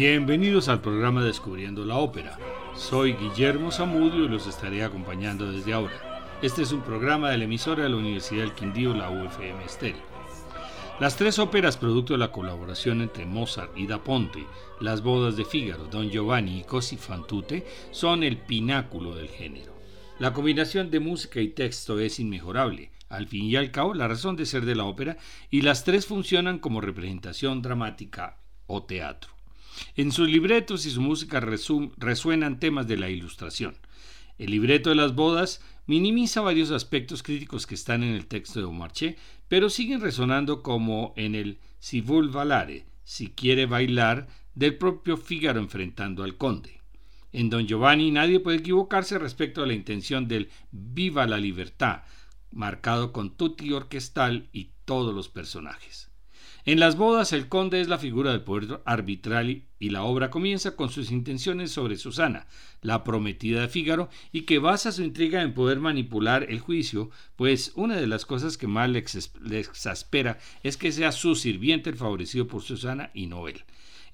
Bienvenidos al programa Descubriendo la Ópera. Soy Guillermo Zamudio y los estaré acompañando desde ahora. Este es un programa de la emisora de la Universidad del Quindío, la UFM Estéreo. Las tres óperas producto de la colaboración entre Mozart y Da Ponte, Las bodas de Fígaro, Don Giovanni y Cosi fan tutte, son el pináculo del género. La combinación de música y texto es inmejorable, al fin y al cabo la razón de ser de la ópera, y las tres funcionan como representación dramática o teatro. En sus libretos y su música resuenan temas de la ilustración. El libreto de las bodas minimiza varios aspectos críticos que están en el texto de Beaumarchais, pero siguen resonando como en el Si vuol valare, si quiere bailar, del propio Fígaro enfrentando al conde. En Don Giovanni nadie puede equivocarse respecto a la intención del Viva la libertad, marcado con tutti orquestal y todos los personajes. En las bodas el conde es la figura del poder arbitral y la obra comienza con sus intenciones sobre Susana, la prometida de Fígaro, y que basa su intriga en poder manipular el juicio, pues una de las cosas que más le, exaspera es que sea su sirviente el favorecido por Susana y no él.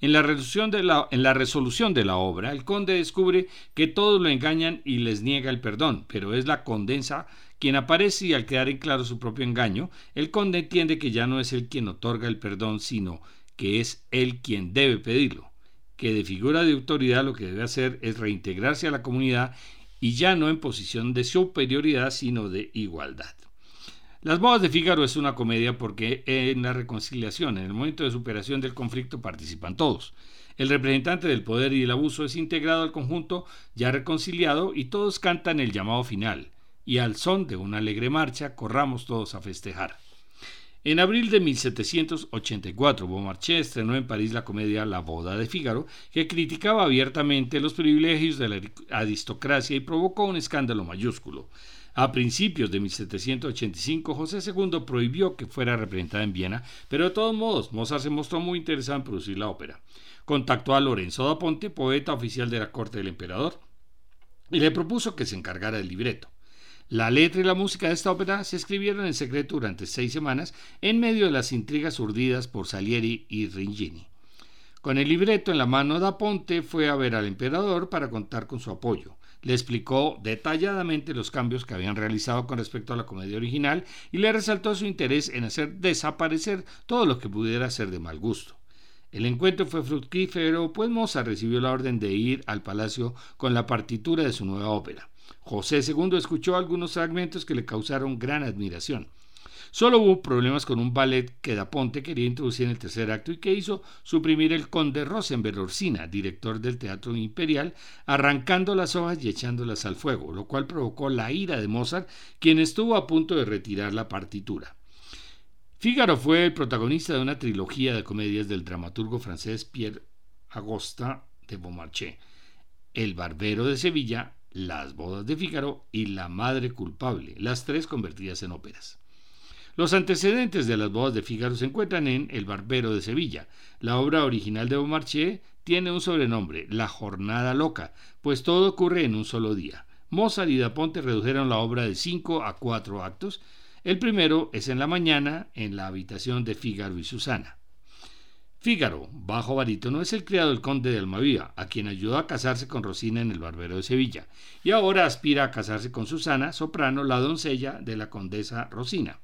En la, resolución de la, en la resolución de la obra, el conde descubre que todos lo engañan y les niega el perdón, pero es la condensa quien aparece y al quedar en claro su propio engaño, el conde entiende que ya no es él quien otorga el perdón, sino que es él quien debe pedirlo, que de figura de autoridad lo que debe hacer es reintegrarse a la comunidad y ya no en posición de superioridad, sino de igualdad. Las bodas de Fígaro es una comedia porque en la reconciliación, en el momento de superación del conflicto, participan todos. El representante del poder y el abuso es integrado al conjunto ya reconciliado y todos cantan el llamado final y al son de una alegre marcha corramos todos a festejar. En abril de 1784, Beaumarchais estrenó en París la comedia La boda de Fígaro, que criticaba abiertamente los privilegios de la aristocracia y provocó un escándalo mayúsculo. A principios de 1785, José II prohibió que fuera representada en Viena, pero de todos modos, Mozart se mostró muy interesado en producir la ópera. Contactó a Lorenzo da Ponte, poeta oficial de la corte del emperador, y le propuso que se encargara del libreto. La letra y la música de esta ópera se escribieron en secreto durante seis semanas en medio de las intrigas urdidas por Salieri y Ringini. Con el libreto en la mano, Da Ponte fue a ver al emperador para contar con su apoyo. Le explicó detalladamente los cambios que habían realizado con respecto a la comedia original y le resaltó su interés en hacer desaparecer todo lo que pudiera ser de mal gusto. El encuentro fue fructífero, pues Mozart recibió la orden de ir al palacio con la partitura de su nueva ópera. José II escuchó algunos fragmentos que le causaron gran admiración. Solo hubo problemas con un ballet que Da Ponte quería introducir en el tercer acto y que hizo suprimir el conde Rosenberg Orsina, director del Teatro Imperial, arrancando las hojas y echándolas al fuego, lo cual provocó la ira de Mozart, quien estuvo a punto de retirar la partitura. Fígaro fue el protagonista de una trilogía de comedias del dramaturgo francés Pierre Agosta de Beaumarchais, El Barbero de Sevilla, las bodas de Fígaro y La madre culpable, las tres convertidas en óperas. Los antecedentes de las bodas de Fígaro se encuentran en El barbero de Sevilla. La obra original de Beaumarchais tiene un sobrenombre, La jornada loca, pues todo ocurre en un solo día. Mozart y Da Ponte redujeron la obra de cinco a cuatro actos. El primero es en la mañana, en la habitación de Fígaro y Susana. Fígaro, bajo barítono, es el criado del conde de Almaviva, a quien ayudó a casarse con Rosina en el Barbero de Sevilla, y ahora aspira a casarse con Susana, soprano, la doncella de la condesa Rosina.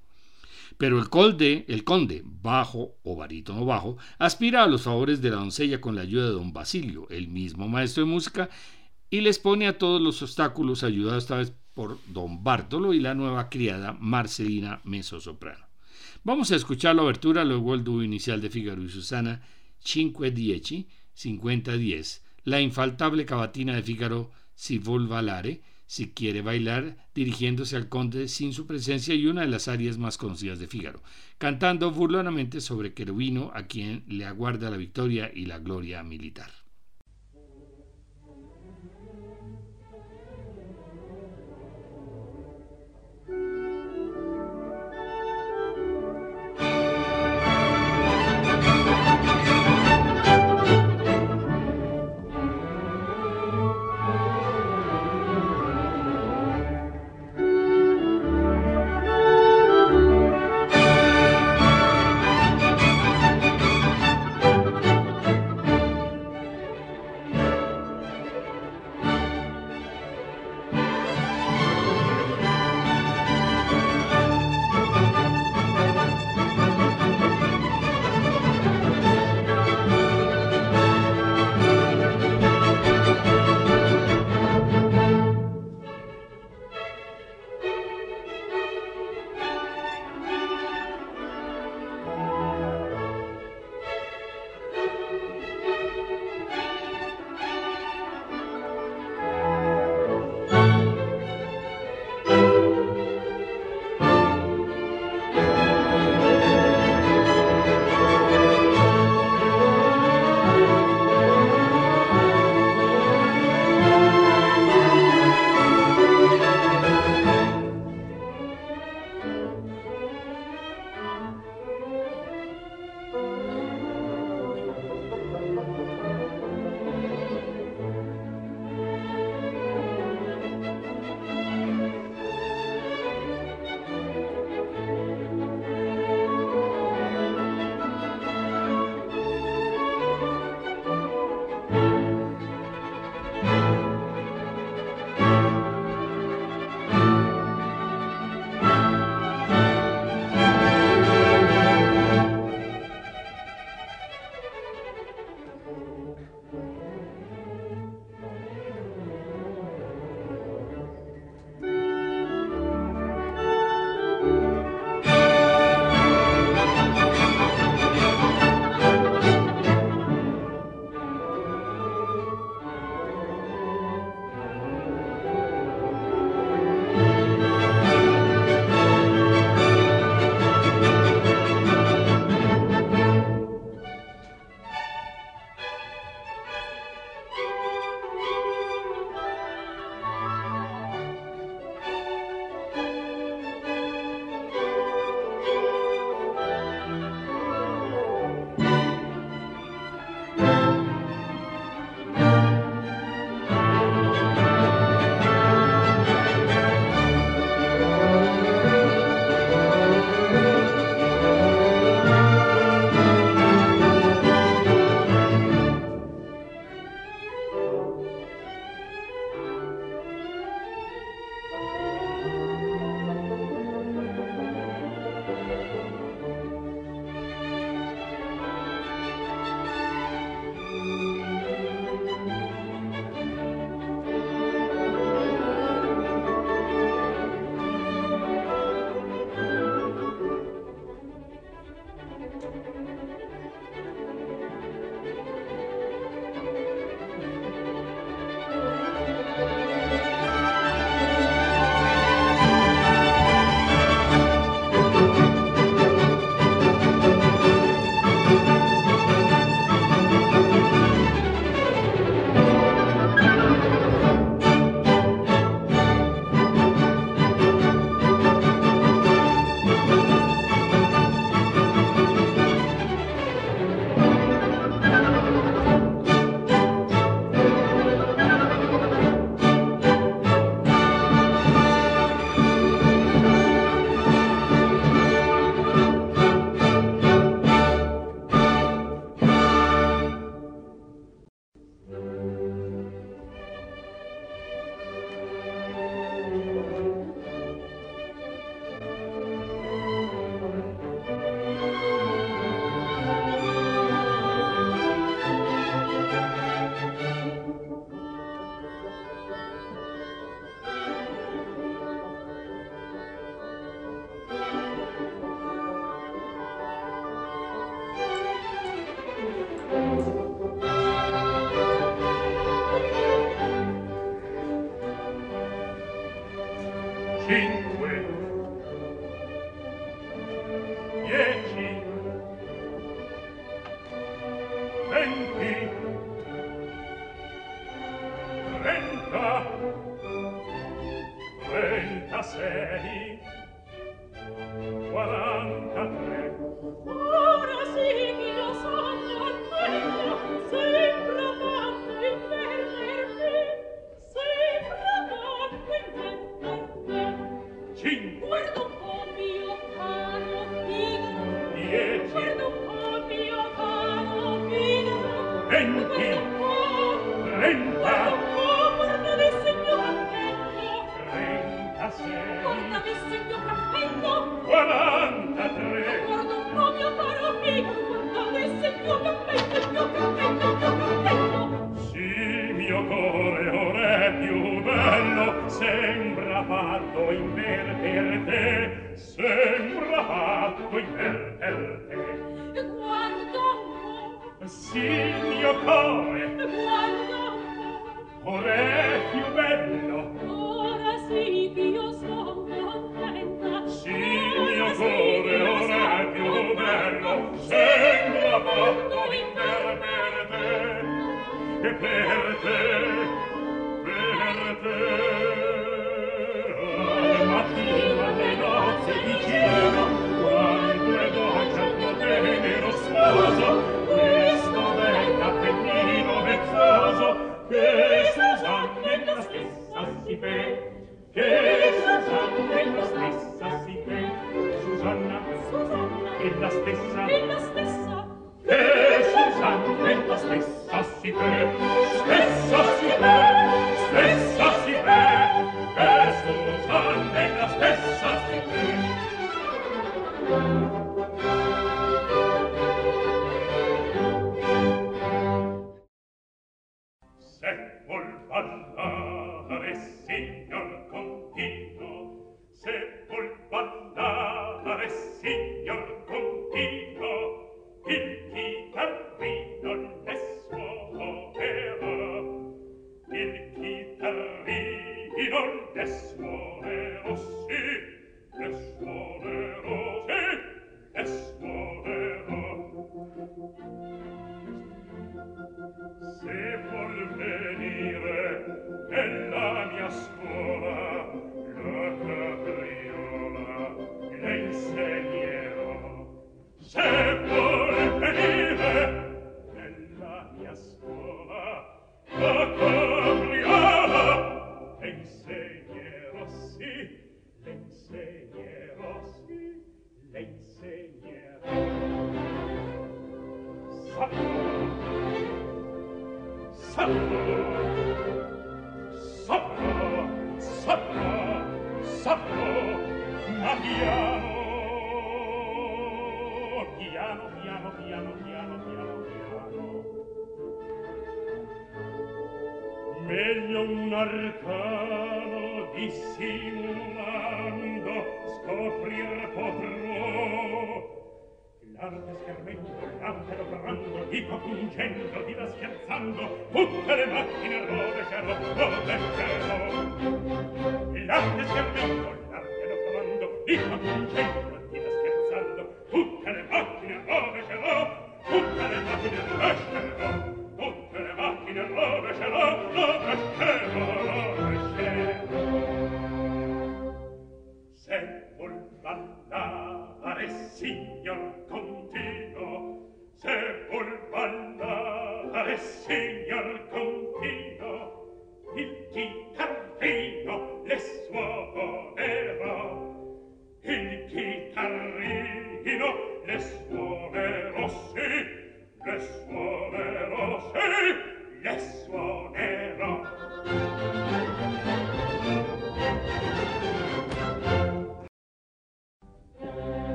Pero el conde, el conde, bajo o barítono bajo, aspira a los favores de la doncella con la ayuda de don Basilio, el mismo maestro de música, y les pone a todos los obstáculos, ayudado esta vez por don Bartolo y la nueva criada Marcelina soprano. Vamos a escuchar la obertura, luego el dúo inicial de Figaro y Susana, Cinque Dieci, 50-10, la infaltable cavatina de Figaro, Si vuol valare, si quiere bailar, dirigiéndose al conde sin su presencia y una de las arias más conocidas de Fígaro, cantando burlonamente sobre Querubino, a quien le aguarda la victoria y la gloria militar.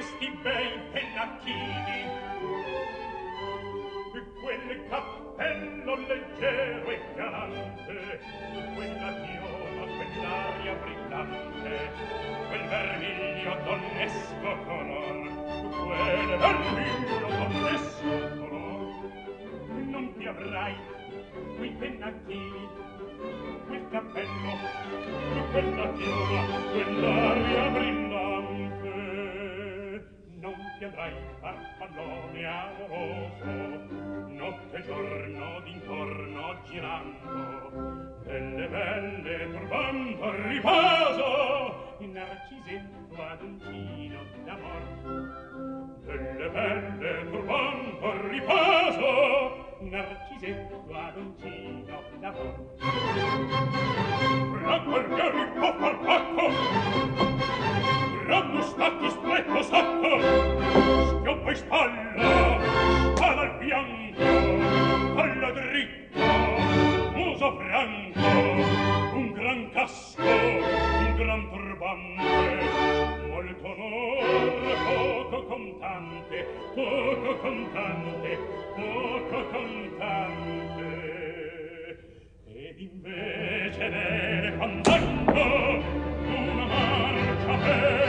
questi bei pennacchini. E quel cappello leggero e galante quella chiola quell'aria brillante quel vermiglio donnesco color quel vermiglio donnesco color. Non ti avrai quei pennacchini quel cappello quella chiola quell'aria brillante ti andrai farfallone amoroso notte e giorno d'intorno girando delle belle turbando il riposo in narcisetto ad un uncino d'amor. Delle belle turbando il riposo narcisetto ad uncino d'amor. La guardia ricco farfacco ranno statis stretto sotto schioppa in spalla spada al fianco palla dritta muso franco un gran casco un gran turbante molto onore poco contante poco contante poco contante. Ed invece dell'elefantacco una marcia per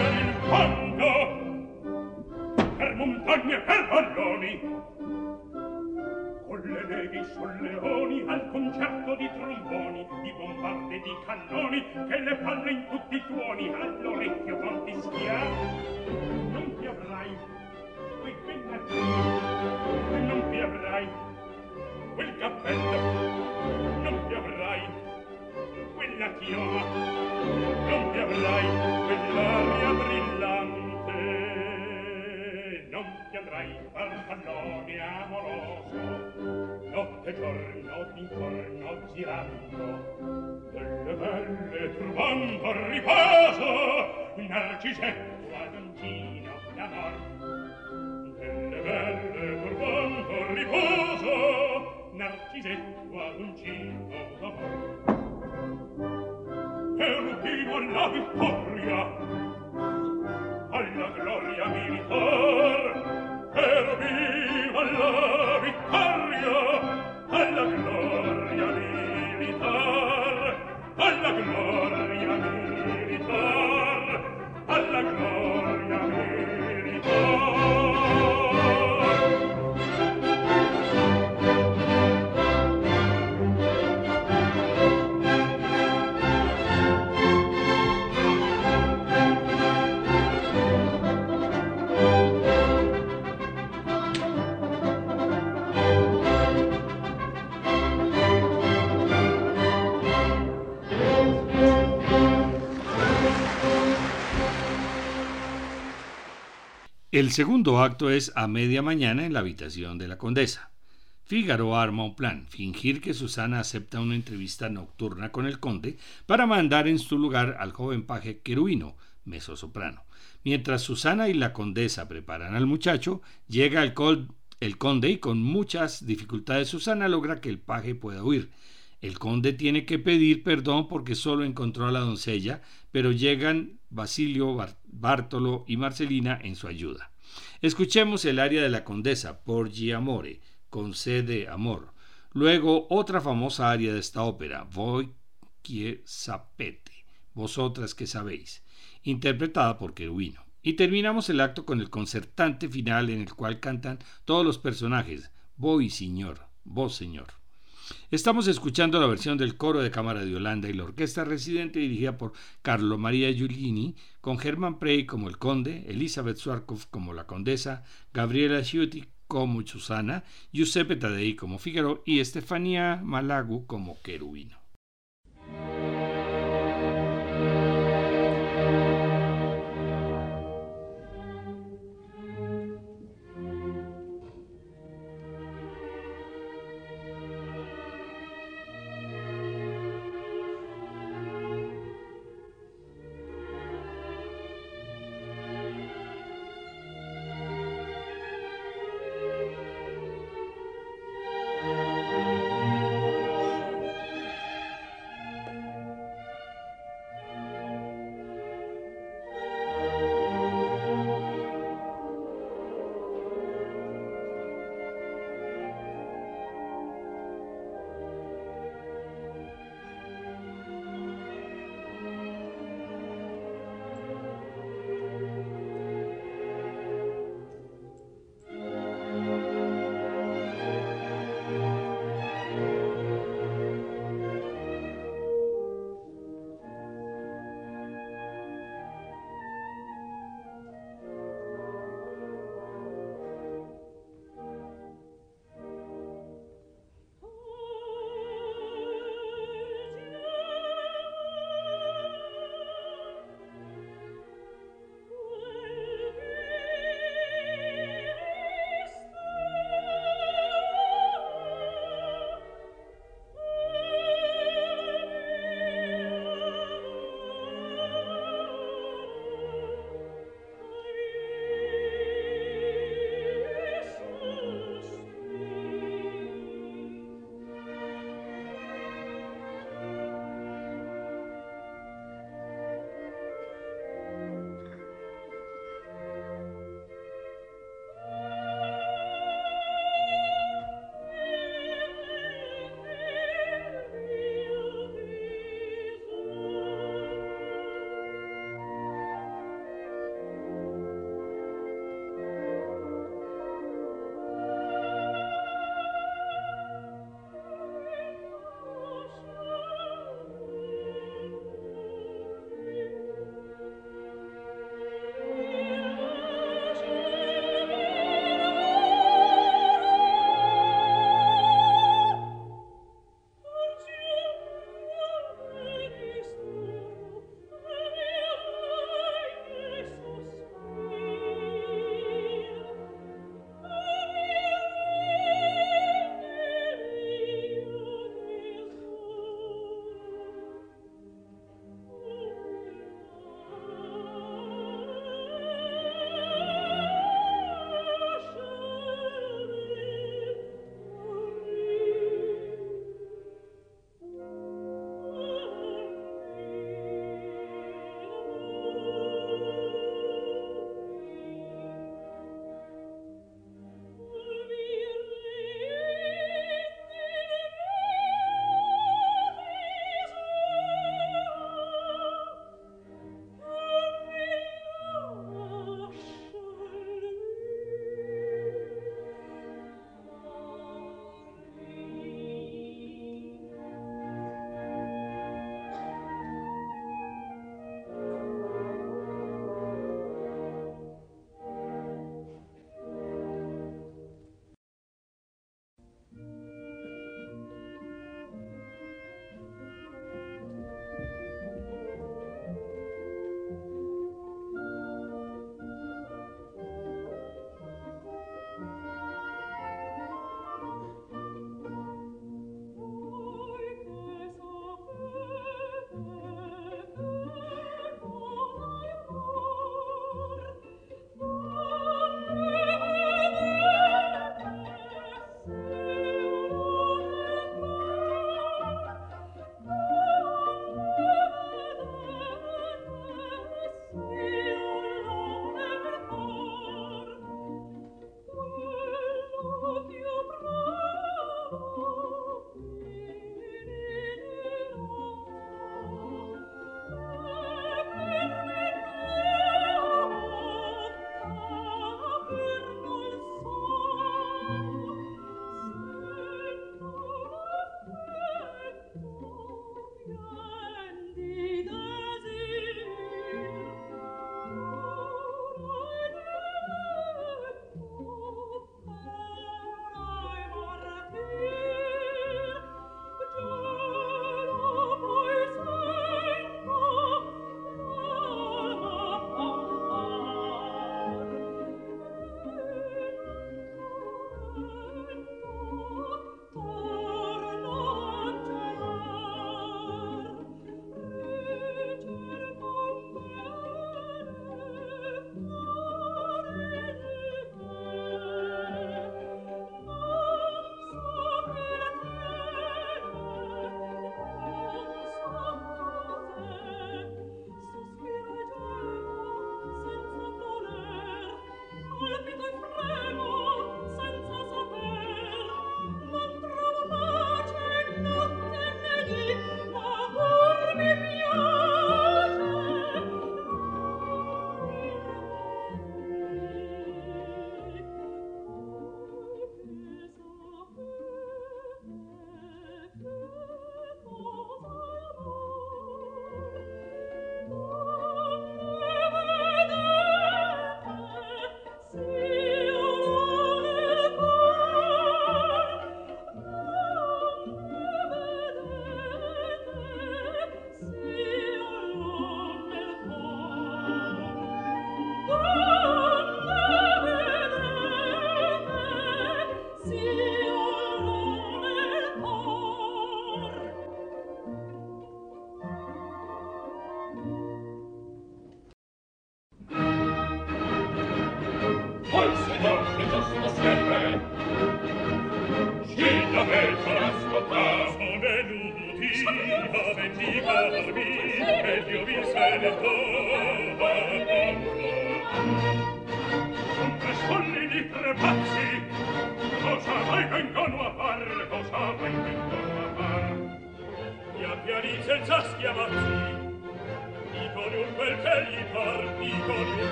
fango per montagne per valloni. Con le nevi sul leoni al concerto di tromboni di bombarde di cannoni che le fanno in tutti i tuoni all'orecchio non schia non ti avrai quei pennacchi non ti avrai quel cappello. Non ti avrai quella chioma non ti avrai quell'aria brillante. ti andrai al pallone amoroso. Notte e giorno d'intorno girando delle belle trovando al riposo un narcisetto ad angino d'amor. Delle belle trovando al riposo narcisetto ad angino d'amor. E rubino alla vittoria alla gloria militar per viva alla vittoria, alla gloria militar, alla gloria militar, alla gloria El segundo acto es a media mañana en la habitación de la condesa. Fígaro arma un plan, fingir que Susana acepta una entrevista nocturna con el conde para mandar en su lugar al joven paje queruino, mezzosoprano. Mientras Susana y la condesa preparan al muchacho, llega el, el conde y con muchas dificultades Susana logra que el paje pueda huir. El conde tiene que pedir perdón porque solo encontró a la doncella, pero llegan Basilio, Bartolo y Marcelina en su ayuda. Escuchemos el aria de la condesa, Porgi Amore, con amor. Luego otra famosa aria de esta ópera, Voi que sapete, vosotras que sabéis, interpretada por Querubino. Y terminamos el acto con el concertante final en el cual cantan todos los personajes, Voy, señor, vos, señor. Estamos escuchando la versión del coro de cámara de Holanda y la orquesta residente dirigida por Carlo María Giulini, con Germán Prey como el conde, Elizabeth Swarkov como la condesa, Gabriela Sciuti como Susana, Giuseppe Tadei como Figaro y Estefanía Malagu como querubino.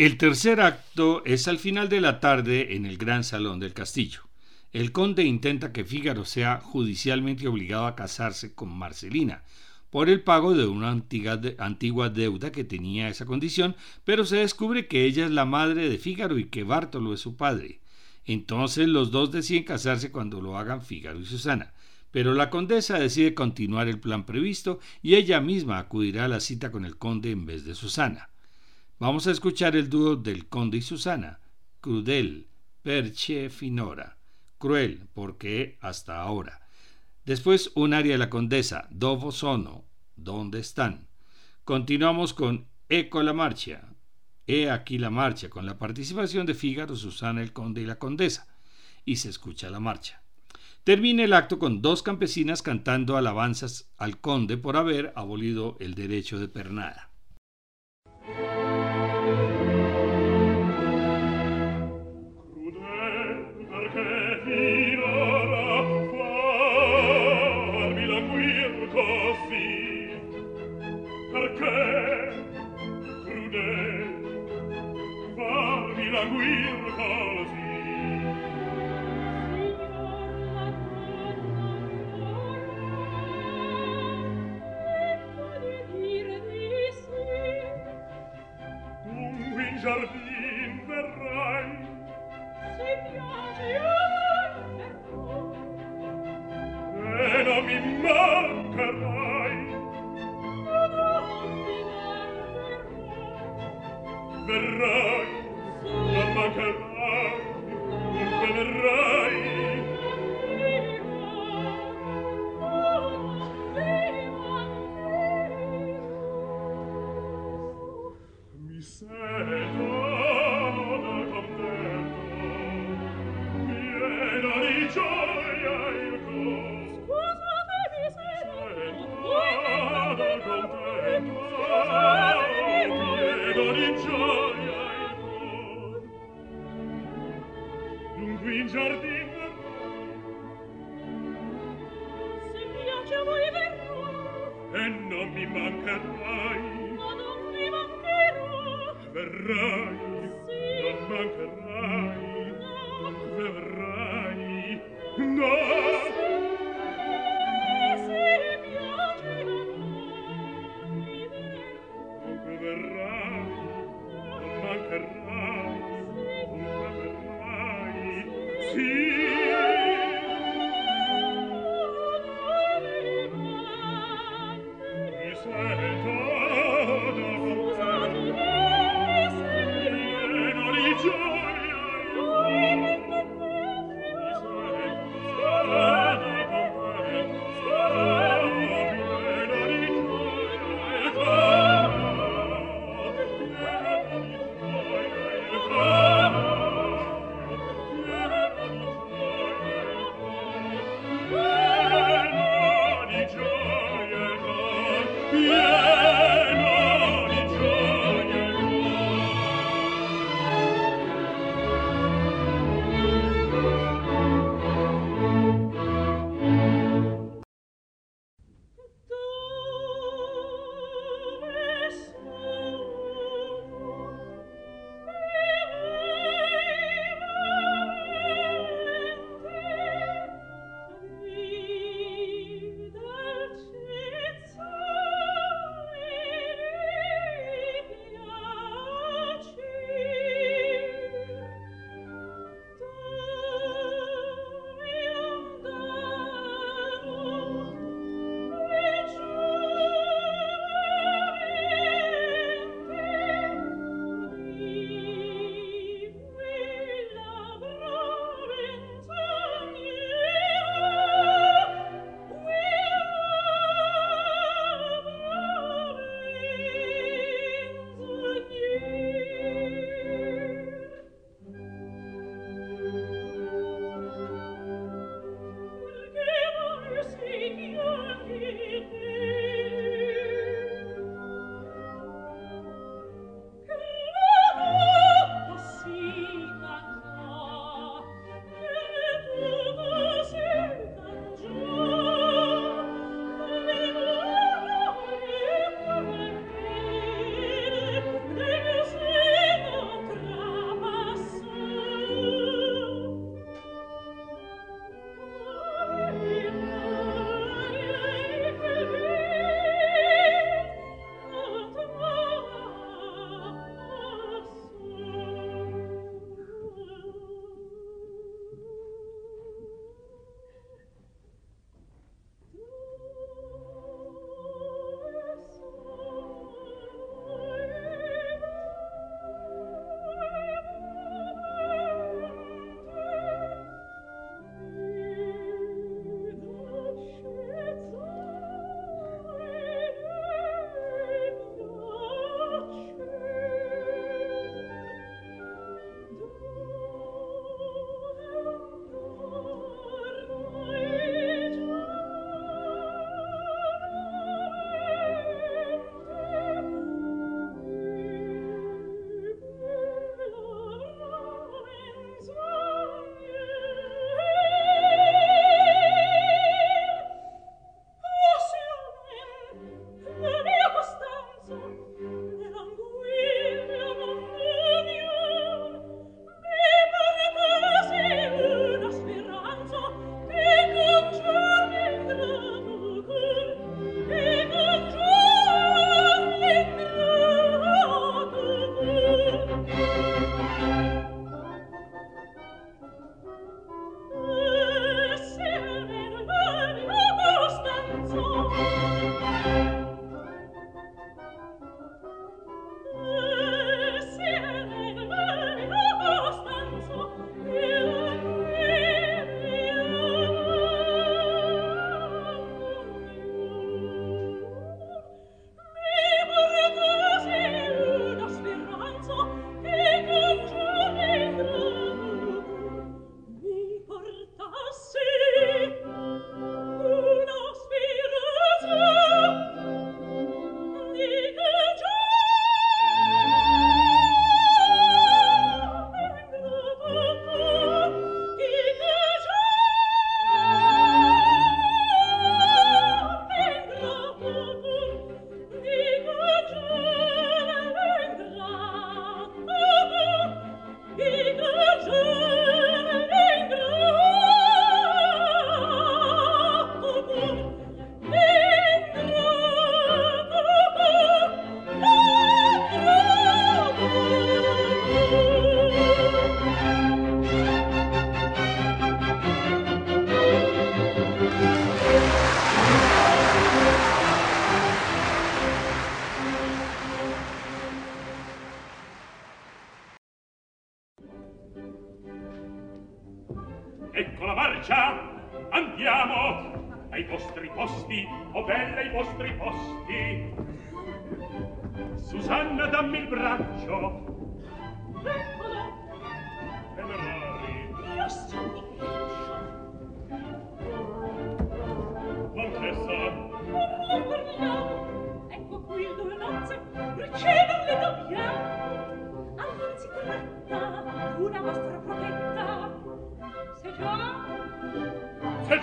El tercer acto es al final de la tarde en el gran salón del castillo. El conde intenta que Fígaro sea judicialmente obligado a casarse con Marcelina por el pago de una antigua, deuda que tenía esa condición, pero se descubre que ella es la madre de Fígaro y que Bártolo es su padre. Entonces los dos deciden casarse cuando lo hagan Fígaro y Susana. Pero la condesa decide continuar el plan previsto y ella misma acudirá a la cita con el conde en vez de Susana. Vamos a escuchar el dúo del conde y Susana, Crudel, Perche Finora, cruel, porque hasta ahora. Después un aria de la condesa, Dovo Sono, ¿dónde están? Continuamos con Eco la marcha, He aquí la marcha, con la participación de Fígaro, Susana, el conde y la condesa, y se escucha la marcha. Termina el acto con dos campesinas cantando alabanzas al conde por haber abolido el derecho de pernada. We'll cause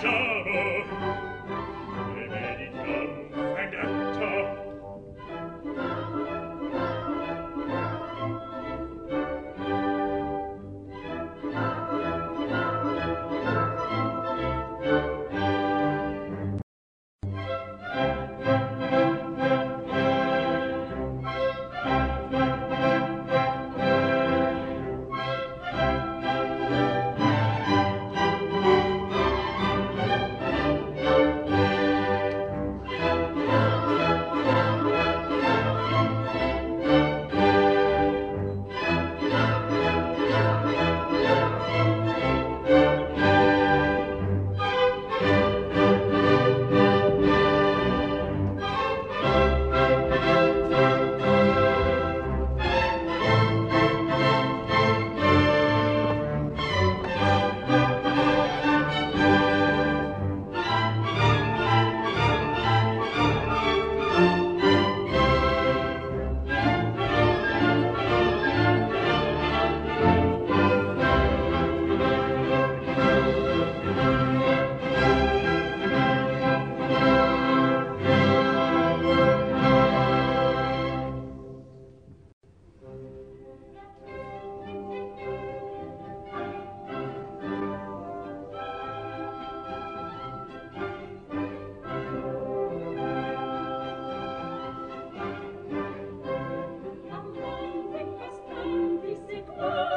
giaro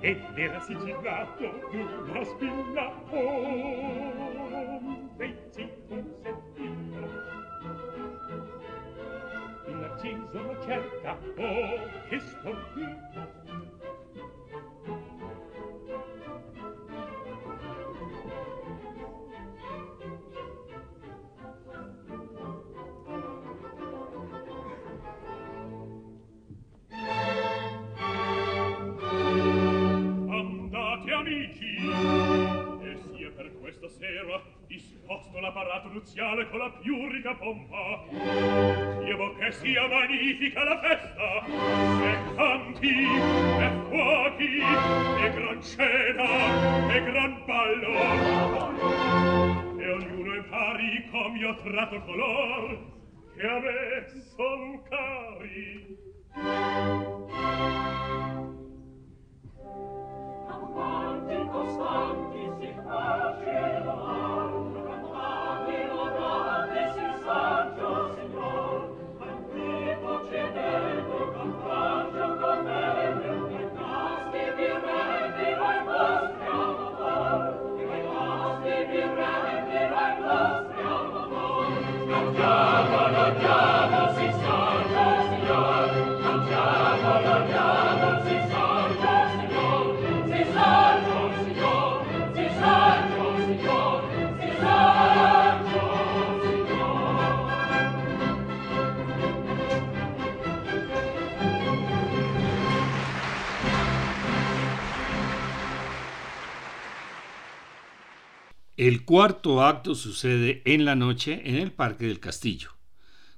ed era sigillato d'una spina oh magnifica la festa. E canti e fuochi e gran cena e gran ballo. E ognuno è impari com'io tratto color che a me caro El cuarto acto sucede en la noche en el parque del castillo.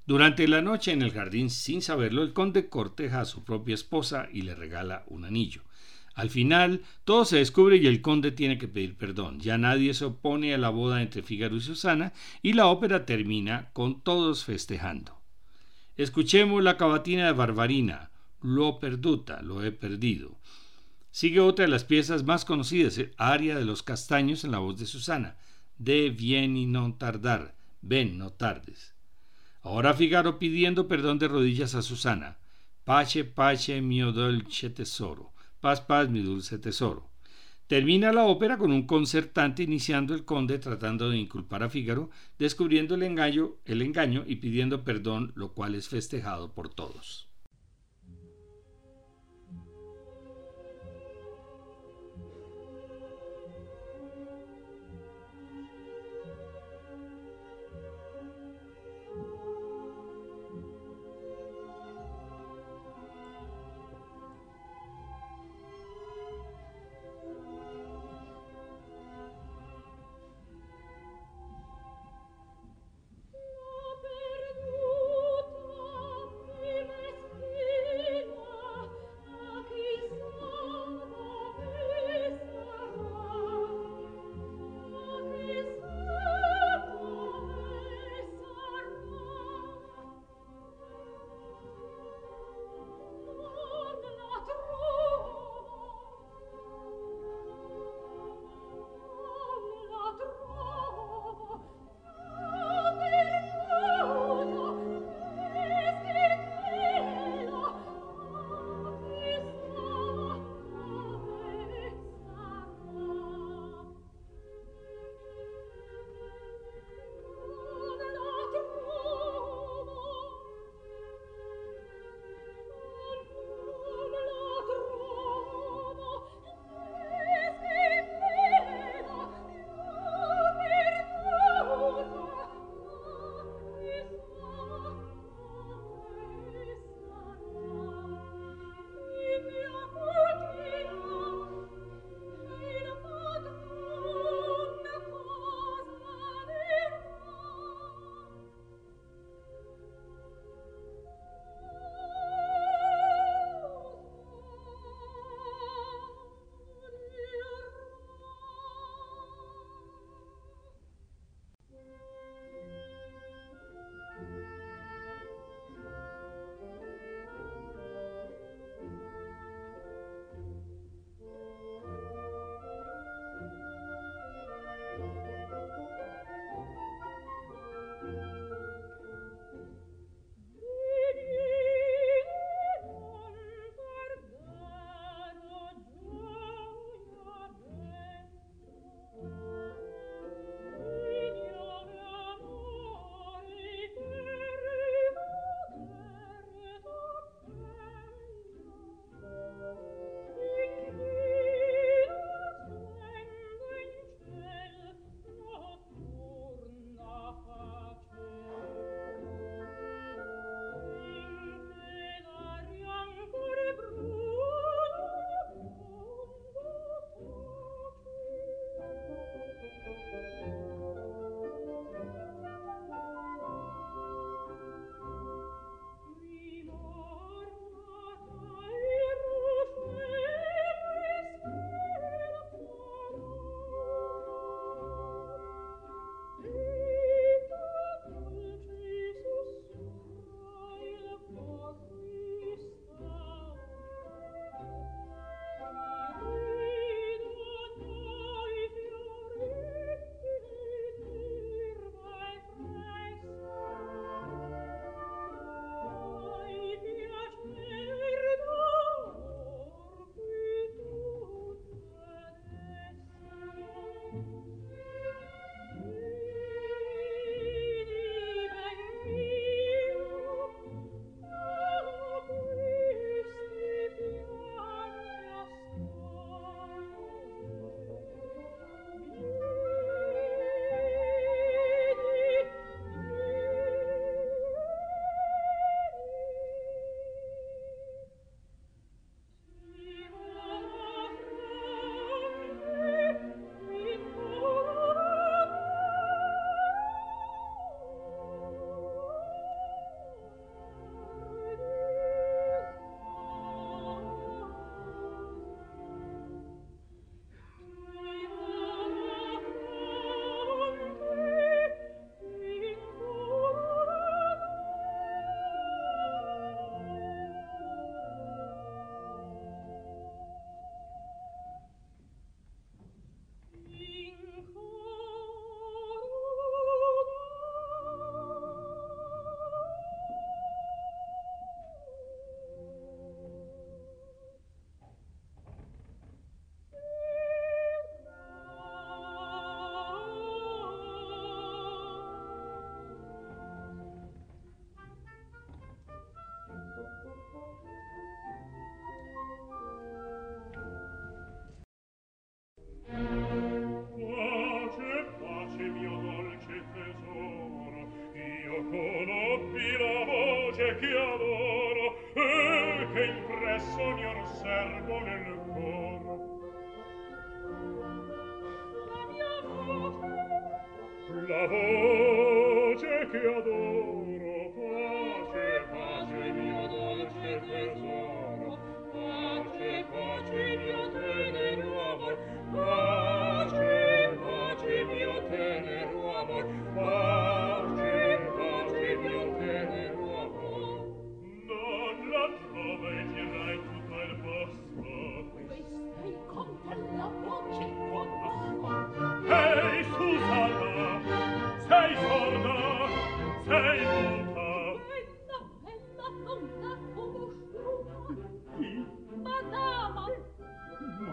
Durante la noche en el jardín, sin saberlo, el conde corteja a su propia esposa y le regala un anillo. Al final, todo se descubre y el conde tiene que pedir perdón. Ya nadie se opone a la boda entre Fígaro y Susana y la ópera termina con todos festejando. Escuchemos la cavatina de Barbarina, Lo perduta, lo he perdido. Sigue otra de las piezas más conocidas, Aria de los Castaños en la voz de Susana, de Vieni non tardar, ven, no tardes. Ahora Figaro pidiendo perdón de rodillas a Susana, Pace, pace, mio dolce tesoro, paz, paz, mi dulce tesoro. Termina la ópera con un concertante iniciando el conde tratando de inculpar a Fígaro, descubriendo el engaño, el engaño y pidiendo perdón, lo cual es festejado por todos.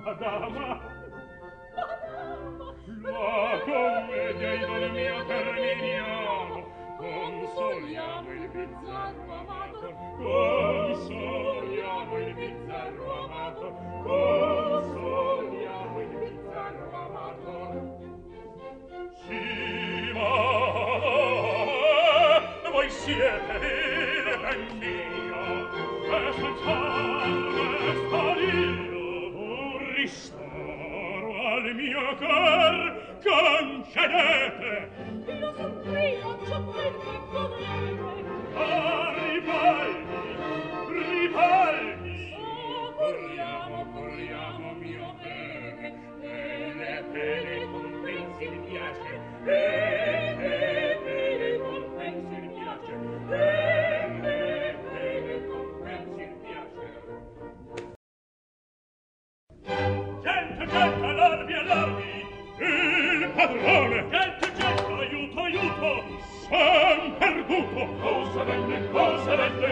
Madama! La commedia idol terminiamo, consoliamo il bizzarro amato, consoliamo il bizzarro amato, consoliamo il bizzarro amato. Sì, ma voi siete il ben mio, e senza cor concedete! Lo soffrio ciò quel che potete ah ripalmi oh corriamo corriamo mio bene bene bene compensi il piace e padrone! Gente, gente, aiuto, aiuto! Son perduto! Cosa venne, cosa venne?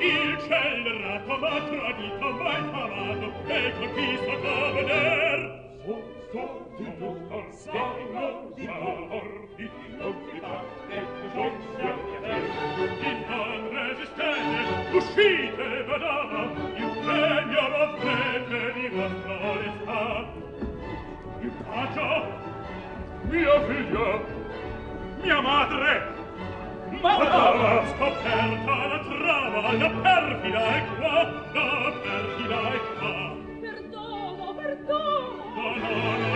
Il scellerato m'ha tradito, m'ha infamato, e colpista a veder! Sto di tor, stanno di tor, di tor, di tor, e giunzia di tor. In non resistete, uscite, madama, il premio l'avrete di vostra onestà. Il bacio mia figlia, mia madre, Matala! Scoperta la trama, la perfida è qua, la perfida è qua. Perdono, perdono! No, no, no,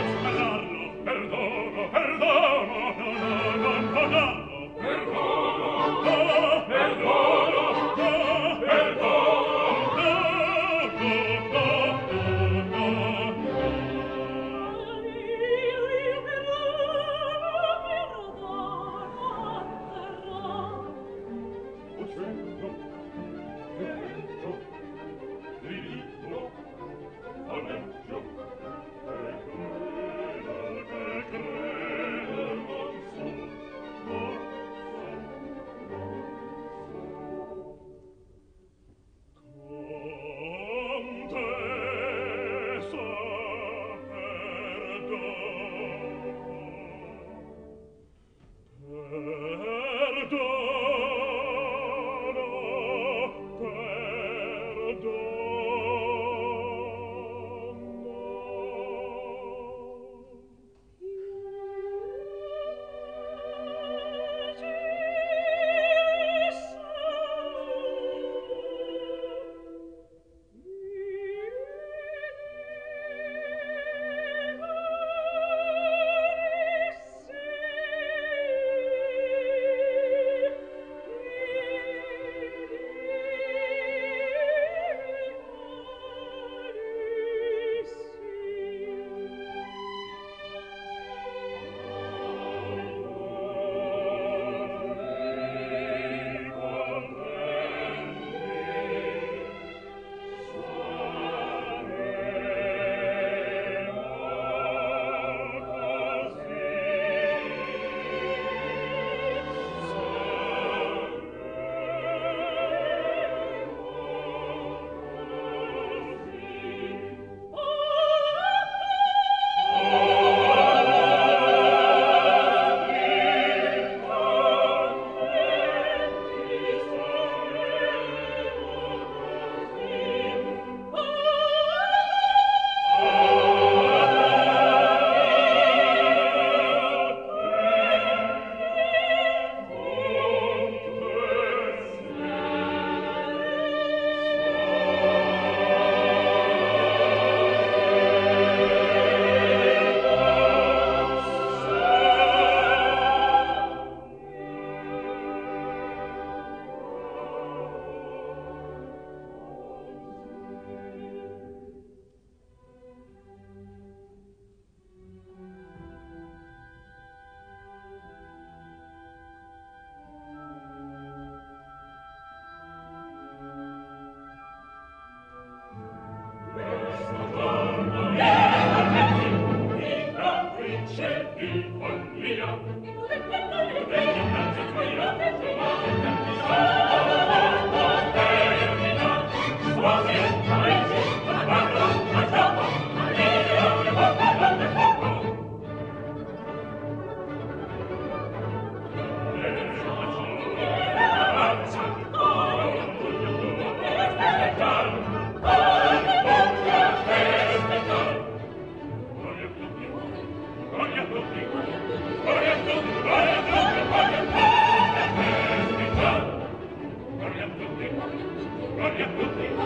Yeah.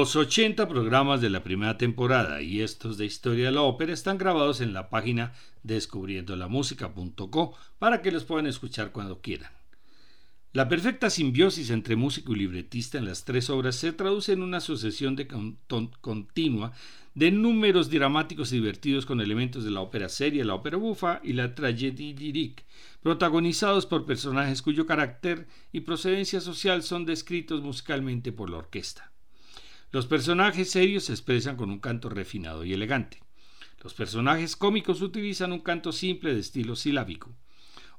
Los 80 programas de la primera temporada y estos de Historia de la Ópera están grabados en la página descubriendolamusica.co para que los puedan escuchar cuando quieran. La perfecta simbiosis entre músico y libretista en las tres obras se traduce en una sucesión de continua de números dramáticos y divertidos con elementos de la ópera seria, la ópera bufa y la tragédie lyrique, protagonizados por personajes cuyo carácter y procedencia social son descritos musicalmente por la orquesta. Los personajes serios se expresan con un canto refinado y elegante. Los personajes cómicos utilizan un canto simple de estilo silábico.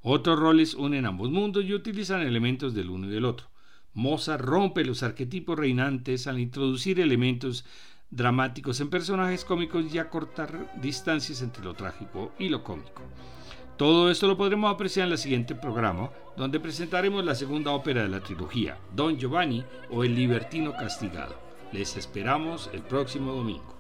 Otros roles unen ambos mundos y utilizan elementos del uno y del otro. Mozart rompe los arquetipos reinantes al introducir elementos dramáticos en personajes cómicos y acortar distancias entre lo trágico y lo cómico. Todo esto lo podremos apreciar en el siguiente programa, donde presentaremos la segunda ópera de la trilogía, Don Giovanni o El Libertino Castigado. Les esperamos el próximo domingo.